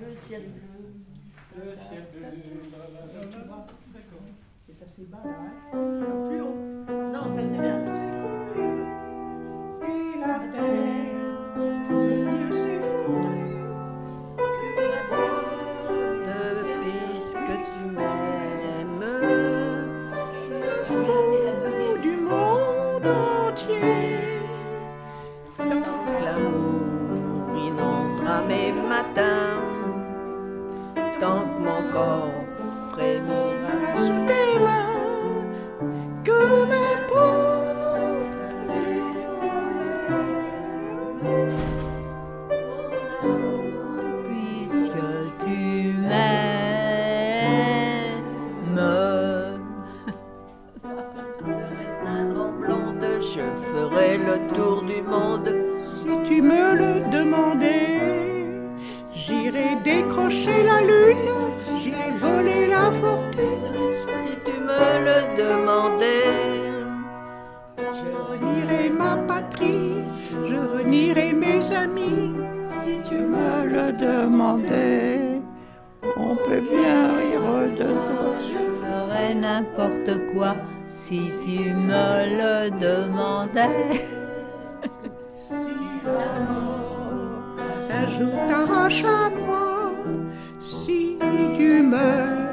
Le ciel bleu. Le ciel bleu. D'accord. C'est assez bas là. Hein corps frémira sous tes mains, que m'importe les puisque tu m'aimes. Je ferai le tour du monde. Si tu me le demandais, j'irai décrocher la Je renierai ma patrie, je renierai mes amis. Si tu me le demandais, on peut bien rire de toi. Je ferais n'importe quoi si tu me le demandais. Un jour t'arrache à moi, si tu meurs,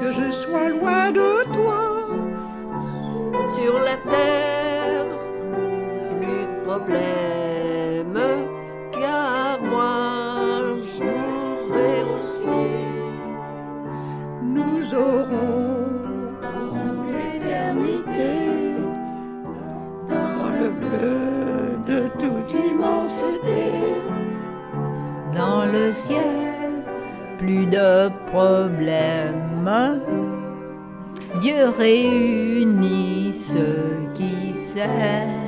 que je sois loin de toi. sur la terre, car moi je mourrai aussi. Nous aurons pour l'éternité, dans le bleu de toute immensité. Dans le ciel, plus de problèmes. Dieu réunit ceux qui s'aiment.